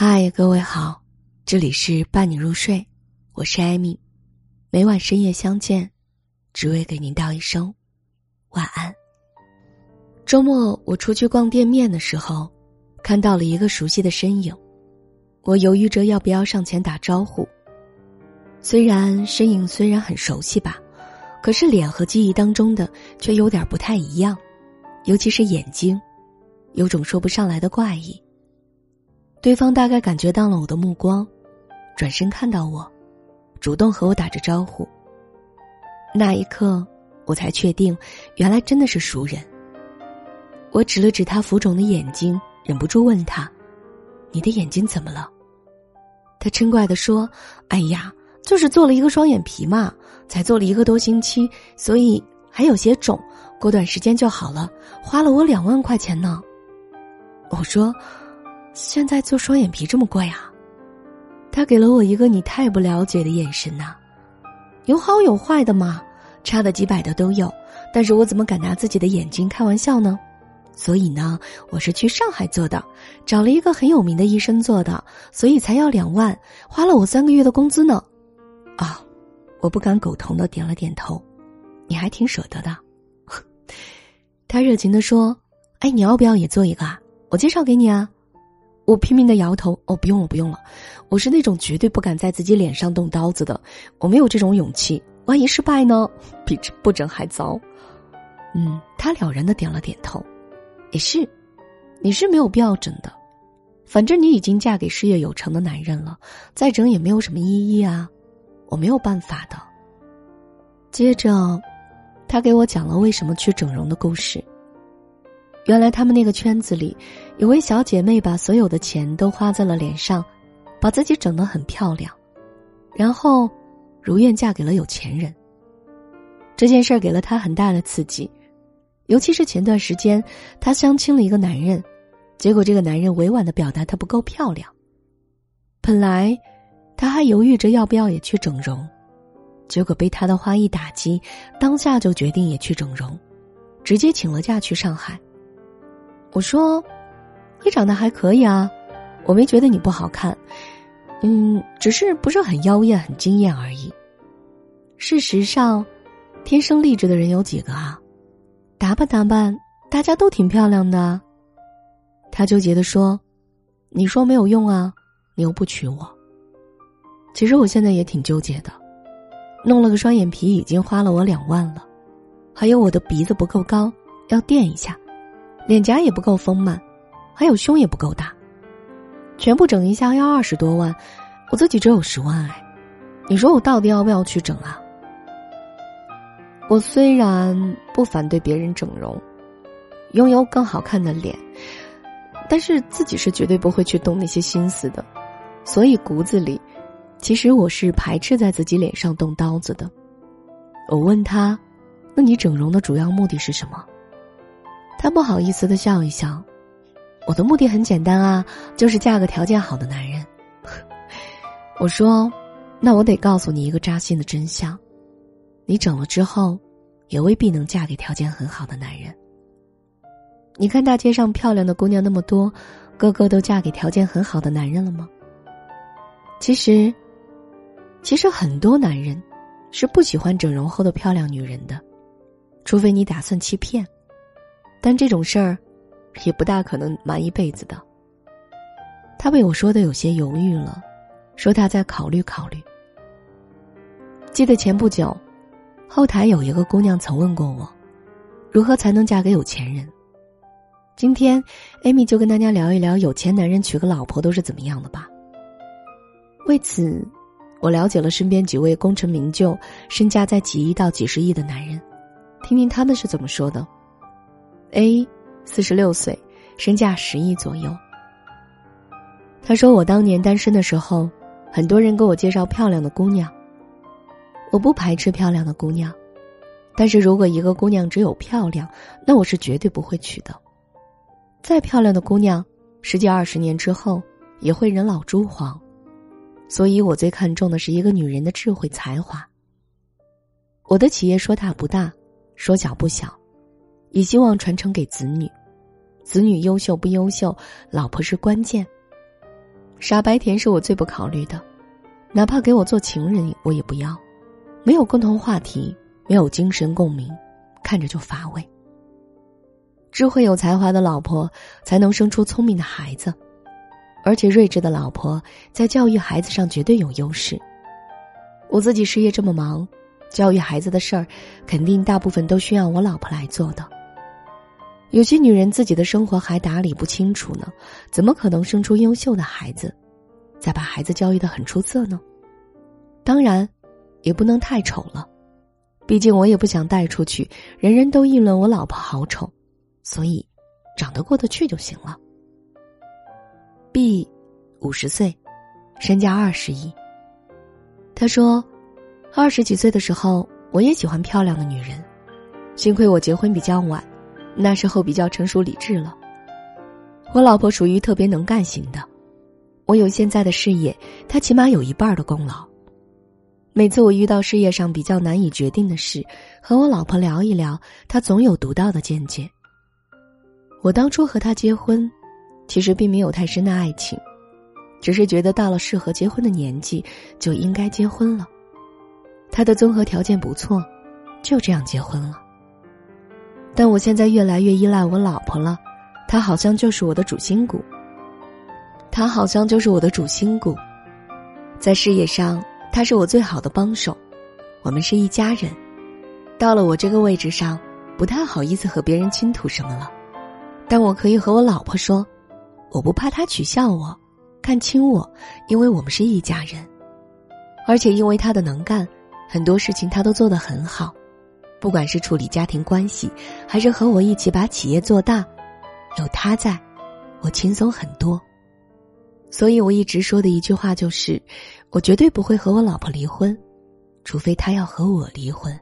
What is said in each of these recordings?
嗨，各位好，这里是伴你入睡，我是艾米，每晚深夜相见，只为给您道一声晚安。周末我出去逛店面的时候，看到了一个熟悉的身影，我犹豫着要不要上前打招呼。虽然身影虽然很熟悉吧，可是脸和记忆当中的却有点不太一样，尤其是眼睛，有种说不上来的怪异。对方大概感觉到了我的目光，转身看到我，主动和我打着招呼。那一刻，我才确定，原来真的是熟人。我指了指他浮肿的眼睛，忍不住问他：“你的眼睛怎么了？”他嗔怪的说：“哎呀，就是做了一个双眼皮嘛，才做了一个多星期，所以还有些肿，过段时间就好了，花了我两万块钱呢。”我说。现在做双眼皮这么贵啊？他给了我一个你太不了解的眼神呐，有好有坏的嘛，差的几百的都有。但是我怎么敢拿自己的眼睛开玩笑呢？所以呢，我是去上海做的，找了一个很有名的医生做的，所以才要两万，花了我三个月的工资呢。啊，我不敢苟同的点了点头，你还挺舍得的。他热情的说：“哎，你要不要也做一个啊？我介绍给你啊。”我拼命的摇头，哦，不用了，不用了，我是那种绝对不敢在自己脸上动刀子的，我没有这种勇气，万一失败呢，比不整还糟。嗯，他了然的点了点头，也是，你是没有必要整的，反正你已经嫁给事业有成的男人了，再整也没有什么意义啊，我没有办法的。接着，他给我讲了为什么去整容的故事。原来他们那个圈子里，有位小姐妹把所有的钱都花在了脸上，把自己整得很漂亮，然后如愿嫁给了有钱人。这件事儿给了她很大的刺激，尤其是前段时间她相亲了一个男人，结果这个男人委婉的表达她不够漂亮。本来她还犹豫着要不要也去整容，结果被他的话一打击，当下就决定也去整容，直接请了假去上海。我说：“你长得还可以啊，我没觉得你不好看，嗯，只是不是很妖艳、很惊艳而已。事实上，天生丽质的人有几个啊？打扮打扮，大家都挺漂亮的。”他纠结的说：“你说没有用啊，你又不娶我。其实我现在也挺纠结的，弄了个双眼皮已经花了我两万了，还有我的鼻子不够高，要垫一下。”脸颊也不够丰满，还有胸也不够大，全部整一下要二十多万，我自己只有十万哎，你说我到底要不要去整啊？我虽然不反对别人整容，拥有更好看的脸，但是自己是绝对不会去动那些心思的，所以骨子里，其实我是排斥在自己脸上动刀子的。我问他：“那你整容的主要目的是什么？”他不好意思的笑一笑，我的目的很简单啊，就是嫁个条件好的男人。我说，那我得告诉你一个扎心的真相，你整了之后，也未必能嫁给条件很好的男人。你看大街上漂亮的姑娘那么多，个个都嫁给条件很好的男人了吗？其实，其实很多男人是不喜欢整容后的漂亮女人的，除非你打算欺骗。但这种事儿，也不大可能瞒一辈子的。他被我说的有些犹豫了，说他在考虑考虑。记得前不久，后台有一个姑娘曾问过我，如何才能嫁给有钱人？今天，艾米就跟大家聊一聊有钱男人娶个老婆都是怎么样的吧。为此，我了解了身边几位功成名就、身家在几亿到几十亿的男人，听听他们是怎么说的。A，四十六岁，身价十亿左右。他说：“我当年单身的时候，很多人给我介绍漂亮的姑娘。我不排斥漂亮的姑娘，但是如果一个姑娘只有漂亮，那我是绝对不会娶的。再漂亮的姑娘，十几二十年之后也会人老珠黄。所以我最看重的是一个女人的智慧才华。我的企业说大不大，说小不小。”也希望传承给子女，子女优秀不优秀，老婆是关键。傻白甜是我最不考虑的，哪怕给我做情人，我也不要。没有共同话题，没有精神共鸣，看着就乏味。智慧有才华的老婆才能生出聪明的孩子，而且睿智的老婆在教育孩子上绝对有优势。我自己事业这么忙，教育孩子的事儿，肯定大部分都需要我老婆来做的。有些女人自己的生活还打理不清楚呢，怎么可能生出优秀的孩子，再把孩子教育的很出色呢？当然，也不能太丑了，毕竟我也不想带出去，人人都议论我老婆好丑，所以，长得过得去就行了。B，五十岁，身价二十亿。他说，二十几岁的时候，我也喜欢漂亮的女人，幸亏我结婚比较晚。那时候比较成熟理智了。我老婆属于特别能干型的，我有现在的事业，她起码有一半的功劳。每次我遇到事业上比较难以决定的事，和我老婆聊一聊，她总有独到的见解。我当初和她结婚，其实并没有太深的爱情，只是觉得到了适合结婚的年纪，就应该结婚了。她的综合条件不错，就这样结婚了。但我现在越来越依赖我老婆了，她好像就是我的主心骨。她好像就是我的主心骨，在事业上，她是我最好的帮手，我们是一家人。到了我这个位置上，不太好意思和别人倾吐什么了，但我可以和我老婆说，我不怕她取笑我，看轻我，因为我们是一家人，而且因为她的能干，很多事情她都做得很好。不管是处理家庭关系，还是和我一起把企业做大，有他在，我轻松很多。所以我一直说的一句话就是：我绝对不会和我老婆离婚，除非她要和我离婚。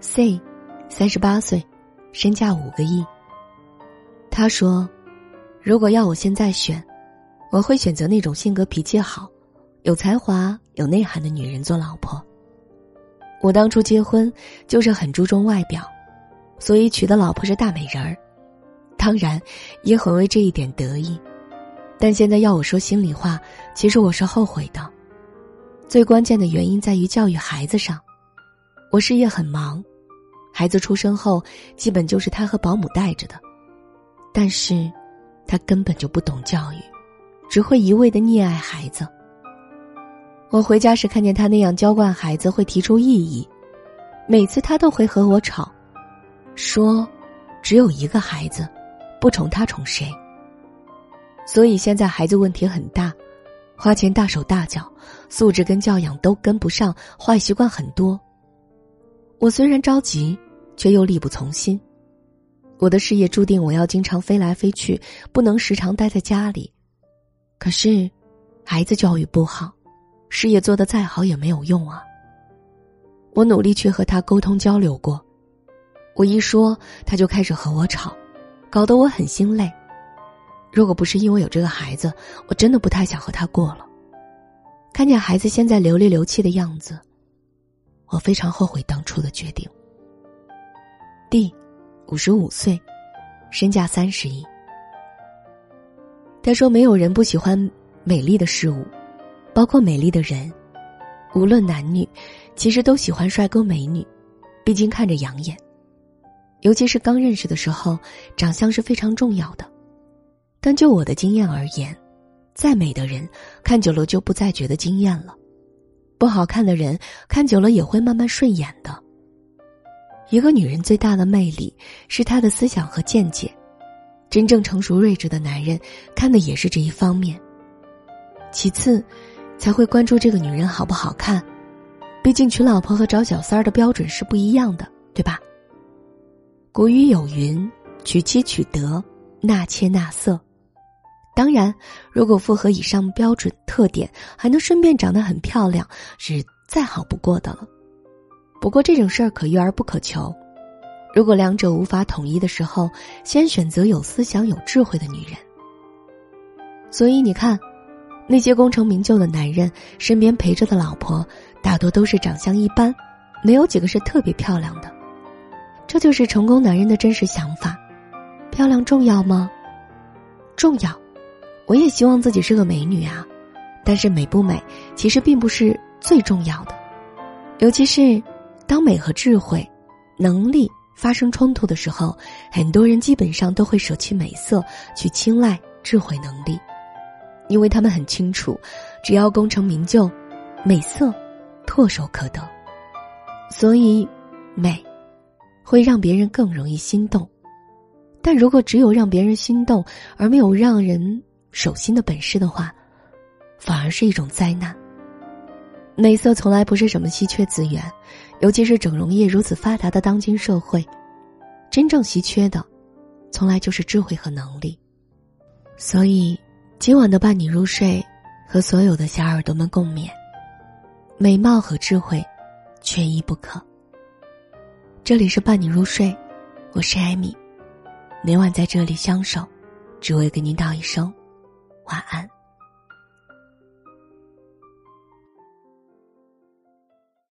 C，三十八岁，身价五个亿。他说：“如果要我现在选，我会选择那种性格脾气好、有才华、有内涵的女人做老婆。”我当初结婚就是很注重外表，所以娶的老婆是大美人儿，当然也很为这一点得意。但现在要我说心里话，其实我是后悔的。最关键的原因在于教育孩子上，我事业很忙，孩子出生后基本就是他和保姆带着的，但是，他根本就不懂教育，只会一味的溺爱孩子。我回家时看见他那样娇惯孩子，会提出异议。每次他都会和我吵，说只有一个孩子，不宠他宠谁？所以现在孩子问题很大，花钱大手大脚，素质跟教养都跟不上，坏习惯很多。我虽然着急，却又力不从心。我的事业注定我要经常飞来飞去，不能时常待在家里。可是，孩子教育不好。事业做得再好也没有用啊！我努力去和他沟通交流过，我一说他就开始和我吵，搞得我很心累。如果不是因为有这个孩子，我真的不太想和他过了。看见孩子现在流里流气的样子，我非常后悔当初的决定。D，五十五岁，身价三十亿。他说：“没有人不喜欢美丽的事物。”包括美丽的人，无论男女，其实都喜欢帅哥美女，毕竟看着养眼。尤其是刚认识的时候，长相是非常重要的。但就我的经验而言，再美的人看久了就不再觉得惊艳了，不好看的人看久了也会慢慢顺眼的。一个女人最大的魅力是她的思想和见解，真正成熟睿智的男人看的也是这一方面。其次。才会关注这个女人好不好看，毕竟娶老婆和找小三儿的标准是不一样的，对吧？古语有云：“娶妻娶德，纳妾纳色。”当然，如果符合以上标准特点，还能顺便长得很漂亮，是再好不过的了。不过这种事儿可遇而不可求，如果两者无法统一的时候，先选择有思想、有智慧的女人。所以你看。那些功成名就的男人身边陪着的老婆，大多都是长相一般，没有几个是特别漂亮的。这就是成功男人的真实想法。漂亮重要吗？重要，我也希望自己是个美女啊，但是美不美其实并不是最重要的，尤其是当美和智慧、能力发生冲突的时候，很多人基本上都会舍弃美色去青睐智慧能力，因为他们很清楚，只要功成名就，美色唾手可得。所以，美会让别人更容易心动，但如果只有让别人心动而没有让人守心的本事的话，反而是一种灾难。美色从来不是什么稀缺资源，尤其是整容业如此发达的当今社会，真正稀缺的，从来就是智慧和能力。所以，今晚的伴你入睡，和所有的小耳朵们共勉：美貌和智慧。缺一不可。这里是伴你入睡，我是艾米，每晚在这里相守，只为给您道一声晚安。